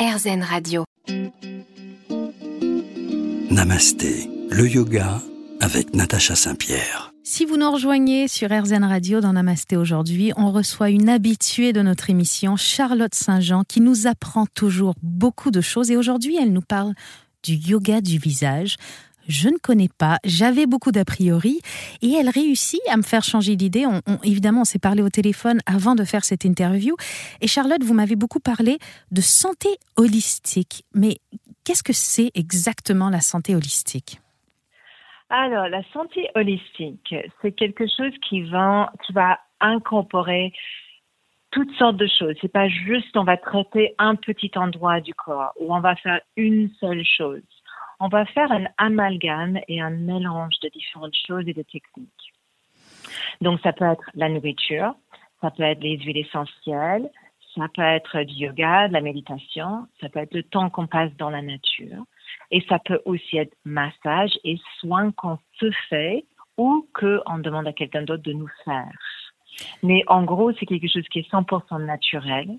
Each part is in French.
RZN Radio. Namasté, le yoga avec Natacha Saint-Pierre. Si vous nous rejoignez sur RZN Radio dans Namasté aujourd'hui, on reçoit une habituée de notre émission, Charlotte Saint-Jean, qui nous apprend toujours beaucoup de choses. Et aujourd'hui, elle nous parle du yoga du visage je ne connais pas, j'avais beaucoup d'a priori, et elle réussit à me faire changer d'idée. évidemment, on s'est parlé au téléphone avant de faire cette interview. Et Charlotte, vous m'avez beaucoup parlé de santé holistique. Mais qu'est-ce que c'est exactement la santé holistique? Alors, la santé holistique, c'est quelque chose qui va, qui va incorporer toutes sortes de choses. C'est pas juste on va traiter un petit endroit du corps ou on va faire une seule chose on va faire un amalgame et un mélange de différentes choses et de techniques. Donc, ça peut être la nourriture, ça peut être les huiles essentielles, ça peut être du yoga, de la méditation, ça peut être le temps qu'on passe dans la nature, et ça peut aussi être massage et soins qu'on se fait ou qu'on demande à quelqu'un d'autre de nous faire. Mais en gros, c'est quelque chose qui est 100% naturel,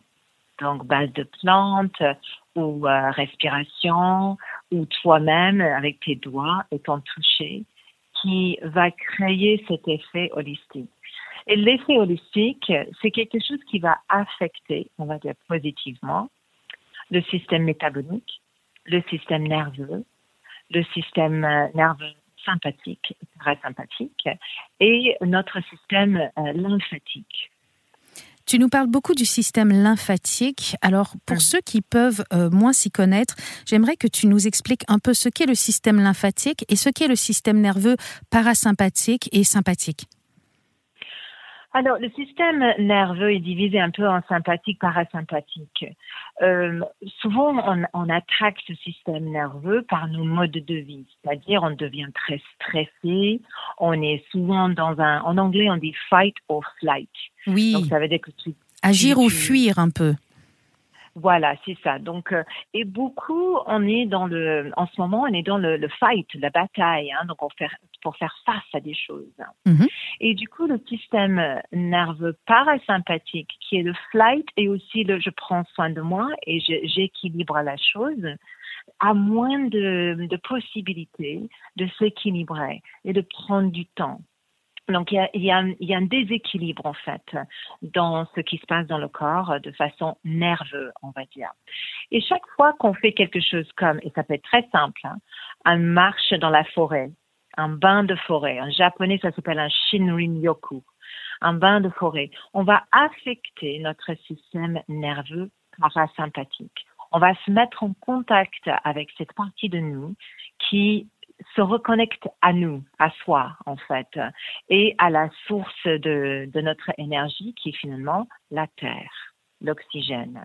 donc base de plantes ou euh, respiration ou toi-même avec tes doigts et ton toucher qui va créer cet effet holistique. Et l'effet holistique, c'est quelque chose qui va affecter, on va dire positivement, le système métabolique, le système nerveux, le système euh, nerveux sympathique, parasympathique et notre système euh, lymphatique. Tu nous parles beaucoup du système lymphatique. Alors, pour ceux qui peuvent euh, moins s'y connaître, j'aimerais que tu nous expliques un peu ce qu'est le système lymphatique et ce qu'est le système nerveux parasympathique et sympathique. Alors, le système nerveux est divisé un peu en sympathique, parasympathique. Euh, souvent, on, on, attaque ce système nerveux par nos modes de vie, c'est-à-dire on devient très stressé, on est souvent dans un, en anglais on dit fight or flight. Oui. Donc ça veut dire que tu agir ou fuir un peu. Voilà, c'est ça. Donc, euh, et beaucoup, on est dans le, en ce moment, on est dans le, le fight, la bataille, hein, donc on fait, pour faire face à des choses. Mhm. Et du coup, le système nerveux parasympathique, qui est le flight, et aussi le je prends soin de moi et j'équilibre la chose, a moins de, de possibilités de s'équilibrer et de prendre du temps. Donc il y, a, un, déséquilibre en fait dans ce qui se passe dans le corps de façon nerveuse, on va dire. Et chaque fois qu'on fait quelque chose comme, et ça peut être très simple, hein, un marche dans la forêt, un bain de forêt, en japonais ça s'appelle un shinrin-yoku, un bain de forêt, on va affecter notre système nerveux parasympathique. On va se mettre en contact avec cette partie de nous qui se reconnecte à nous, à soi en fait, et à la source de, de notre énergie qui est finalement la terre, l'oxygène.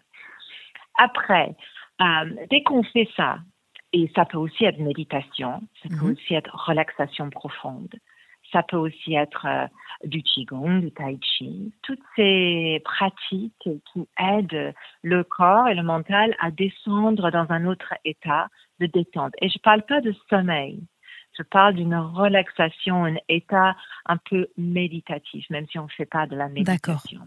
Après, euh, dès qu'on fait ça, et ça peut aussi être méditation, ça peut mhm. aussi être relaxation profonde, ça peut aussi être euh, du qigong, du tai chi, toutes ces pratiques qui aident le corps et le mental à descendre dans un autre état de détente. Et je parle pas de sommeil. Je parle d'une relaxation, un état un peu méditatif, même si on ne fait pas de la méditation.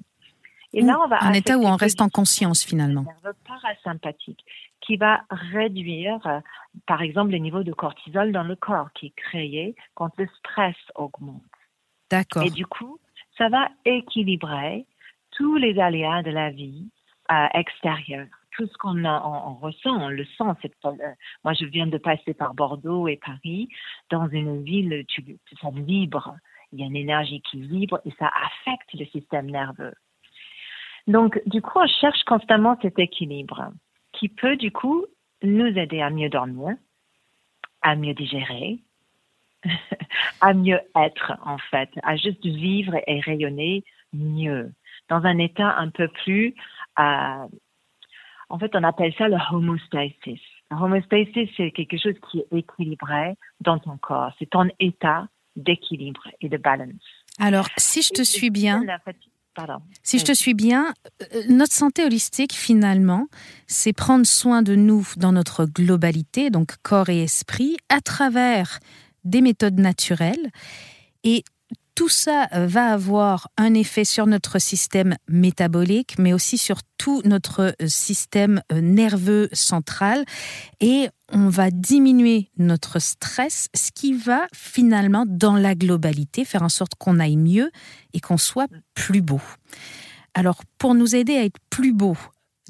Et là, on va un état où on reste en conscience finalement. Le parasympathique qui va réduire, euh, par exemple, les niveaux de cortisol dans le corps qui est créé quand le stress augmente. D'accord. Et du coup, ça va équilibrer tous les aléas de la vie euh, extérieure tout ce qu'on on, ressent, on le sent. Cette, euh, moi, je viens de passer par Bordeaux et Paris, dans une ville, tu, ça vibre. Il y a une énergie qui vibre et ça affecte le système nerveux. Donc, du coup, on cherche constamment cet équilibre qui peut, du coup, nous aider à mieux dormir, à mieux digérer, à mieux être, en fait, à juste vivre et rayonner mieux, dans un état un peu plus euh, en fait, on appelle ça le homostasis. Homostasis, c'est quelque chose qui est équilibré dans ton corps. C'est ton état d'équilibre et de balance. Alors, si je te suis bien, si je te suis bien, euh, notre santé holistique, finalement, c'est prendre soin de nous dans notre globalité, donc corps et esprit, à travers des méthodes naturelles. Et tout ça va avoir un effet sur notre système métabolique, mais aussi sur tout notre euh, système euh, nerveux central. Et on va diminuer notre stress, ce qui va finalement, dans la globalité, faire en sorte qu'on aille mieux et qu'on soit plus beau. Alors, pour nous aider à être plus beau,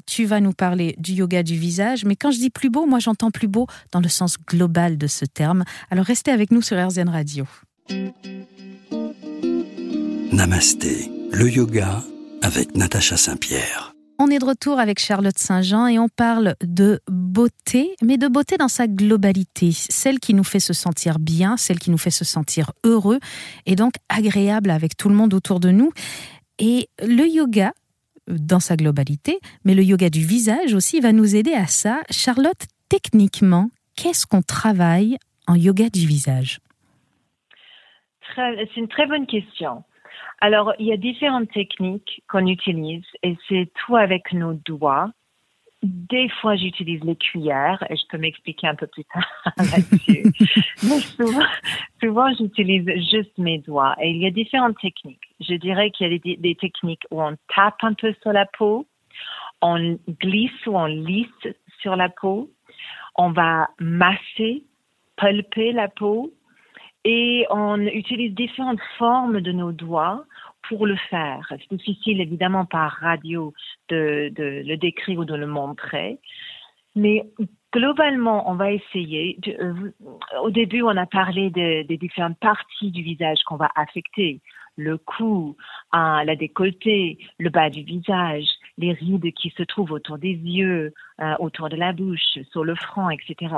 tu vas nous parler du yoga du visage, mais quand je dis plus beau, moi j'entends plus beau dans le sens global de ce terme. Alors restez avec nous sur RZN Radio. Namasté, le yoga avec Natacha Saint-Pierre. On est de retour avec Charlotte Saint-Jean et on parle de beauté, mais de beauté dans sa globalité, celle qui nous fait se sentir bien, celle qui nous fait se sentir heureux et donc agréable avec tout le monde autour de nous. Et le yoga, dans sa globalité, mais le yoga du visage aussi va nous aider à ça. Charlotte, techniquement, qu'est-ce qu'on travaille en yoga du visage? C'est une très bonne question. Alors, il y a différentes techniques qu'on utilise et c'est tout avec nos doigts. Des fois, j'utilise les cuillères et je peux m'expliquer un peu plus tard là-dessus. Mais souvent, souvent j'utilise juste mes doigts et il y a différentes techniques. Je dirais qu'il y a des, des, techniques où on tape un peu sur la peau, on glisse ou on lisse sur la peau, on va masser, pulper la peau et on utilise différentes formes de nos doigts pour le faire. C'est difficile évidemment par radio de, le décrire ou de le montrer, mais globalement, on va essayer. Euh, au début, on a parlé des différentes parties du visage qu'on va affecter le cou, la décolleté, le bas du visage, les rides qui se trouvent autour des yeux, euh, autour de la bouche, sur le front, etc.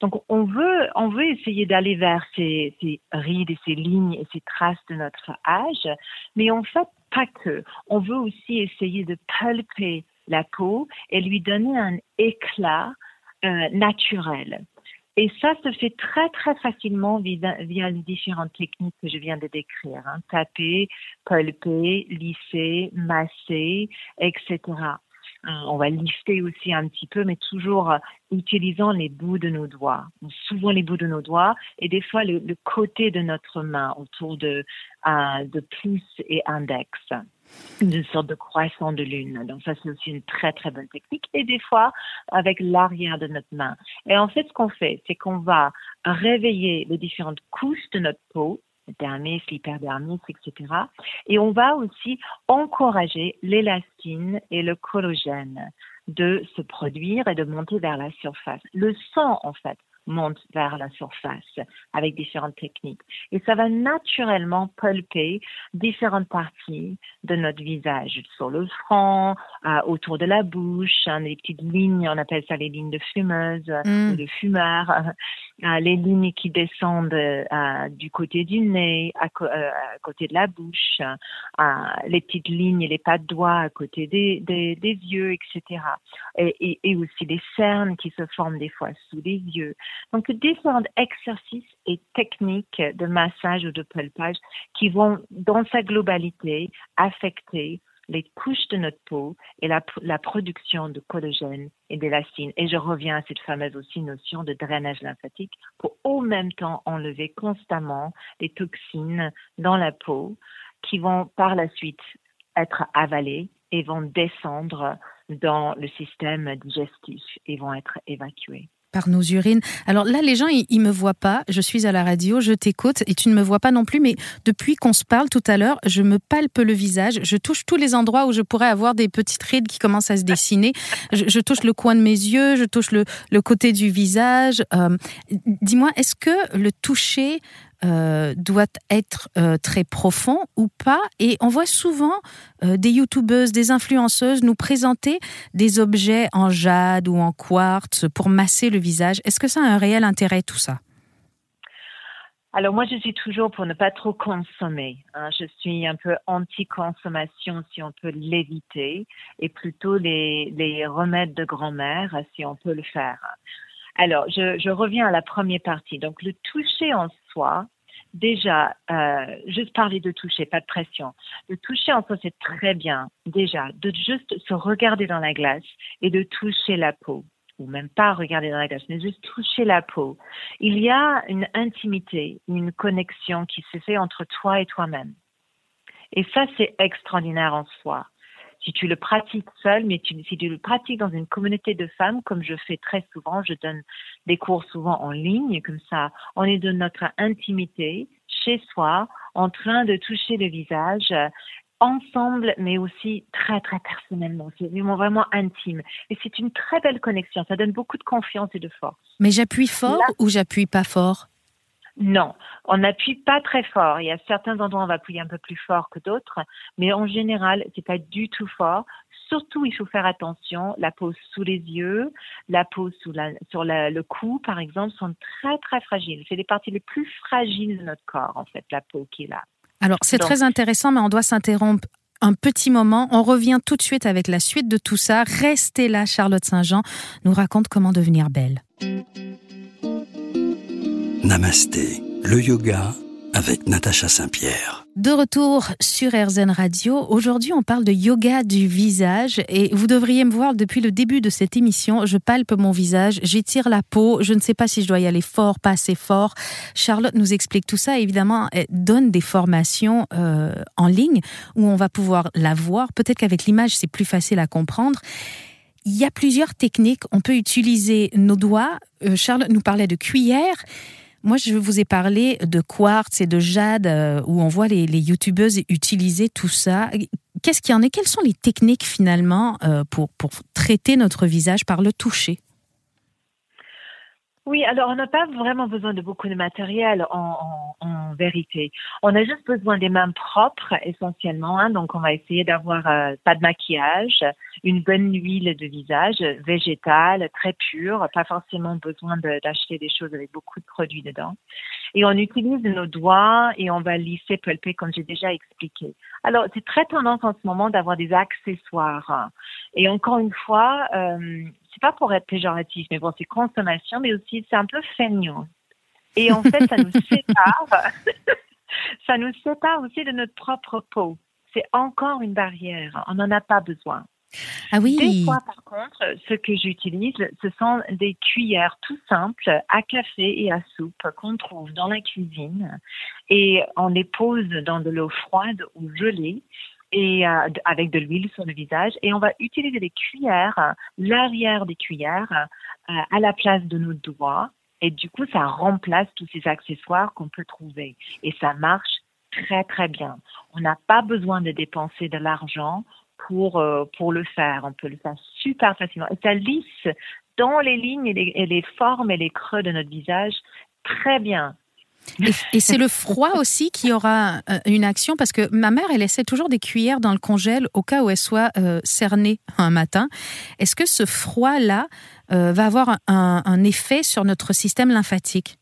Donc on veut, on veut essayer d'aller vers ces, rides et ces lignes et ces traces de notre âge, mais en fait pas que. On veut aussi essayer de palper la peau et lui donner un éclat euh, naturel. Et ça se fait très très facilement via, les différentes techniques que je viens de décrire. Hein. Taper, pulper, lisser, masser, etc. Euh, on va lister aussi un petit peu, mais toujours euh, utilisant les bouts de nos doigts. Souvent les bouts de nos doigts et des fois le, côté de notre main autour de, euh, de pouce et index une sorte de croissant de lune. Donc ça, c'est aussi une très très bonne technique. Et des fois, avec l'arrière de notre main. Et en fait, ce qu'on fait, c'est qu'on va réveiller les différentes couches de notre peau, dermis, l'hyperdermis, etc. Et on va aussi encourager l'élastine et le collagène de se produire et de monter vers la surface. Le sang, en fait, monte vers la surface avec différentes techniques. Et ça va naturellement pulper différentes parties de notre visage, sur le front, euh, autour de la bouche, hein, les petites lignes, on appelle ça les lignes de fumeuse mm. ou de fumeur, les lignes qui descendent euh, du côté du nez, à, côté de la bouche, les petites lignes les pas de doigts à côté des, yeux, etc. Et, aussi les cernes qui se forment des fois sous les yeux. Donc, différents exercices et techniques de massage ou de pulpage qui vont, dans sa globalité, affecter les couches de notre peau et la, production de collagène et d'élastine. Et je reviens à cette fameuse aussi notion de drainage lymphatique pour au même temps enlever constamment les toxines dans la peau qui vont par la suite être avalées et vont descendre dans le système digestif et vont être évacuées par nos urines. Alors là, les gens, ils, me voient pas. Je suis à la radio, je t'écoute et tu ne me vois pas non plus. Mais depuis qu'on se parle tout à l'heure, je me palpe le visage. Je touche tous les endroits où je pourrais avoir des petites rides qui commencent à se dessiner. Je, touche le coin de mes yeux, je touche le, côté du visage. Euh, dis-moi, est-ce que le toucher euh, doit être euh, très profond ou pas. Et on voit souvent euh, des youtubeuses, des influenceuses nous présenter des objets en jade ou en quartz pour masser le visage. Est-ce que ça a un réel intérêt tout ça? Alors moi, je suis toujours pour ne pas trop consommer. Hein. Je suis un peu anti-consommation si on peut l'éviter et plutôt les, remèdes de grand-mère si on peut le faire. Alors, je, reviens à la première partie. Donc, le toucher en soi, déjà, euh, juste parler de toucher, pas de pression. Le toucher en soi, c'est très bien, déjà, de juste se regarder dans la glace et de toucher la peau. ou même pas regarder dans la glace, mais juste toucher la peau, il y a une intimité, une connexion qui se fait entre toi et toi-même. Et ça, c'est extraordinaire en soi. Si tu le pratiques seul, mais si tu le pratiques dans une communauté de femmes, comme je fais très souvent, je donne des cours souvent en ligne, comme ça, on est de notre intimité chez soi, en train de toucher le visage, ensemble, mais aussi très, très personnellement. C'est vraiment, vraiment intime. Et c'est une très belle connexion. Ça donne beaucoup de confiance et de force. Mais j'appuie fort ou j'appuie pas fort? Non, on n'appuie pas très fort. Il y a certains endroits où on va appuyer un peu plus fort que d'autres, mais en général, c'est pas du tout fort. Surtout, il faut faire attention. La peau sous les yeux, la peau sous la, sur le cou, par exemple, sont très très fragiles. C'est les parties les plus fragiles de notre corps, en fait, la peau qui est là. Alors, c'est très intéressant, mais on doit s'interrompre un petit moment. On revient tout de suite avec la suite de tout ça. Restez là, Charlotte Saint-Jean nous raconte comment devenir belle. Namasté, le yoga avec Natacha Saint-Pierre. De retour sur RZN Radio. Aujourd'hui, on parle de yoga du visage et vous devriez me voir depuis le début de cette émission. Je palpe mon visage, j'étire la peau. Je ne sais pas si je dois y aller fort, pas assez fort. Charlotte nous explique tout ça. Évidemment, elle donne des formations euh, en ligne où on va pouvoir la voir. Peut-être qu'avec l'image, c'est plus facile à comprendre. Il y a plusieurs techniques. On peut utiliser nos doigts. Euh, Charlotte nous parlait de cuillère. Moi, je vous ai parlé de quartz et de jade, euh, où on voit les, youtubeuses utiliser tout ça. Qu'est-ce qu'il y en est Quelles sont les techniques finalement euh, pour, pour traiter notre visage par le toucher? Oui, alors on n'a pas vraiment besoin de beaucoup de matériel en, en, vérité. On a juste besoin des mains propres essentiellement. Hein, donc on va essayer d'avoir euh, pas de maquillage, une bonne huile de visage végétale, très pure, pas forcément besoin d'acheter des choses avec beaucoup de produits dedans. Et on utilise nos doigts et on va lisser, pulper comme j'ai déjà expliqué. Alors c'est très tendance en ce moment d'avoir des accessoires. Et encore une fois, euh, c'est pas pour être péjoratif, mais bon, c'est consommation, mais aussi c'est un peu feignant. Et en fait, ça nous sépare. ça nous sépare aussi de notre propre peau. C'est encore une barrière. On n'en a pas besoin. Ah oui. Des fois, par contre, ce que j'utilise, ce sont des cuillères tout simples à café et à soupe qu'on trouve dans la cuisine et on les pose dans de l'eau froide ou gelée et euh, avec de l'huile sur le visage. Et on va utiliser les cuillères, l'arrière des cuillères euh, à la place de nos doigts. Et du coup ça remplace tous ces accessoires qu'on peut trouver. Et ça marche très très bien. On n'a pas besoin de dépenser de l'argent pour euh, pour le faire, on peut le faire super facilement. Et ça lisse dans les lignes et les formes et les creux de notre visage très bien. Et, c'est le froid aussi qui aura euh, une action parce que ma mère, elle essaie toujours des cuillères dans le congèle au cas où elle soit euh, cernée un matin. Est-ce que ce froid-là euh, va avoir un, effet sur notre système lymphatique?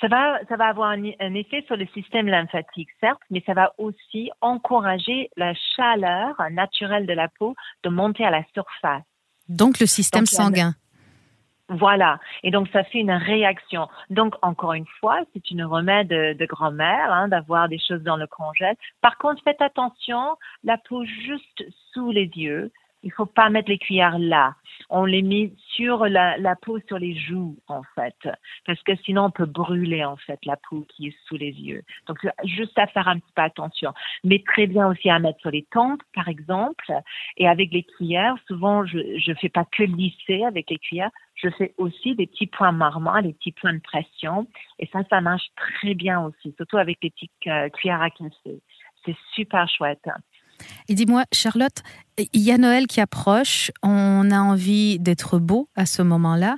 Ça va, ça va avoir un, un, effet sur le système lymphatique, certes, mais ça va aussi encourager la chaleur naturelle de la peau de monter à la surface. Donc le système sanguin. Voilà. Et donc, ça fait une réaction. Donc, encore une fois, c'est une remède de, grand-mère hein, d'avoir des choses dans le congèle. Par contre, faites attention, la peau juste sous les yeux, il faut pas mettre les cuillères là. On les met sur la, la, peau, sur les joues, en fait. Parce que sinon, on peut brûler, en fait, la peau qui est sous les yeux. Donc, juste à faire un petit peu attention. Mais très bien aussi à mettre sur les tempes, par exemple. Et avec les cuillères, souvent, je ne fais pas que lisser avec les cuillères. Je fais aussi des petits points marmots, des petits points de pression. Et ça, ça marche très bien aussi, surtout avec les petites euh, cuillères à café. C'est super chouette. Et dis-moi, Charlotte, il y a Noël qui approche, on a envie d'être beau à ce moment-là.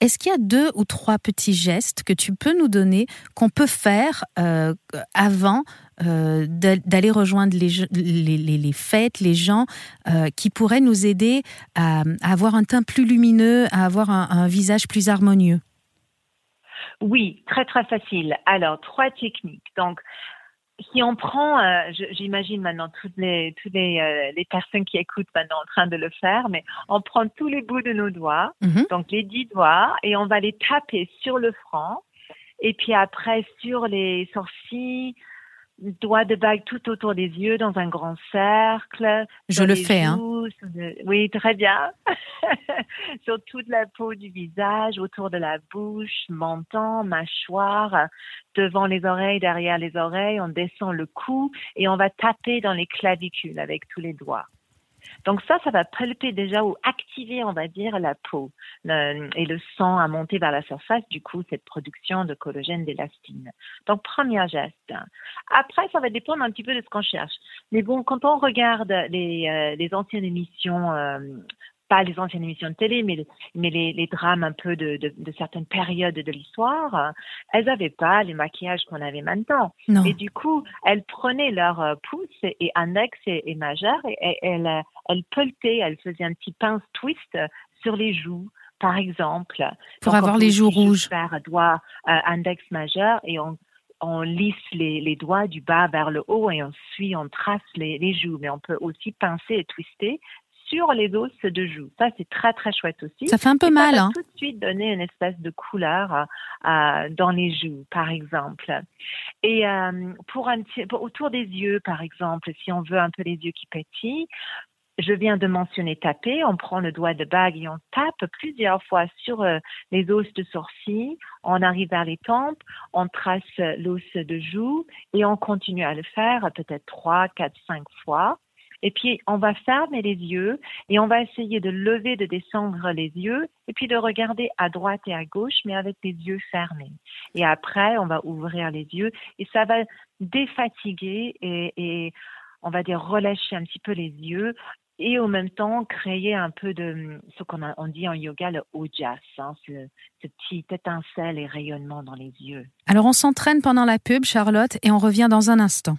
Est-ce qu'il y a deux ou trois petits gestes que tu peux nous donner, qu'on peut faire euh, avant euh, d'aller rejoindre les, fêtes, les gens, euh, qui pourraient nous aider à, avoir un teint plus lumineux, à avoir un, un visage plus harmonieux? Oui, très très facile. Alors, trois techniques. Donc, si on prend, euh, j'imagine maintenant toutes les toutes les, euh, les, personnes qui écoutent maintenant en train de le faire, mais on prend tous les bouts de nos doigts, mhm. donc les dix doigts, et on va les taper sur le front, et puis après sur les sourcils, doigt de bague tout autour des yeux dans un grand cercle. Je le fais, hein. Oui, très bien. sur toute la peau du visage, autour de la bouche, menton, mâchoire, devant les oreilles, derrière les oreilles. On descend le cou et on va taper dans les clavicules avec tous les doigts. Donc ça, ça va pulper déjà ou activer, on va dire, la peau et le sang à monter vers la surface, du coup, cette production de collagène d'élastine. Donc, premier geste. Après, ça va dépendre un petit peu de ce qu'on cherche. Mais bon, quand on regarde les, euh, les anciennes émissions euh, pas les anciennes émissions de télé, mais, mais les, les drames un peu de, de, de certaines périodes de l'histoire, elles n'avaient pas les maquillages qu'on avait maintenant. Et du coup, elles prenaient leur euh, pouce et index et, et majeur et, elles, elles peletaient, elles faisaient un petit pince twist sur les joues par exemple. Pour avoir les joues rouges. Faire doigt euh, index majeur et on, on lisse les, les, doigts du bas vers le haut et ensuite on trace les, les, joues. Mais on peut aussi pincer et twister sur les os de joue. Ça, c'est très, très chouette aussi. Ça fait un peu mal. Ça va hein. tout de suite donner une espèce de couleur euh, euh, dans les joues, par exemple. Et euh, pour, un, pour autour des yeux, par exemple, si on veut un peu les yeux qui pétillent, je viens de mentionner taper. On prend le doigt de bague et on tape plusieurs fois sur les os de sourcils. On arrive vers les tempes, on trace l'os de joue et on continue à le faire peut-être trois, quatre, cinq fois. Et puis, on va fermer les yeux et on va essayer de lever, de descendre les yeux et puis de regarder à droite et à gauche, mais avec les yeux fermés. Et après, on va ouvrir les yeux et ça va défatiguer et, on va dire relâcher un petit peu les yeux et en même temps créer un peu de ce qu'on on dit en yoga le ojas, hein, ce, petit étincelle et rayonnement dans les yeux. Alors on s'entraîne pendant la pub, Charlotte, et on revient dans un instant.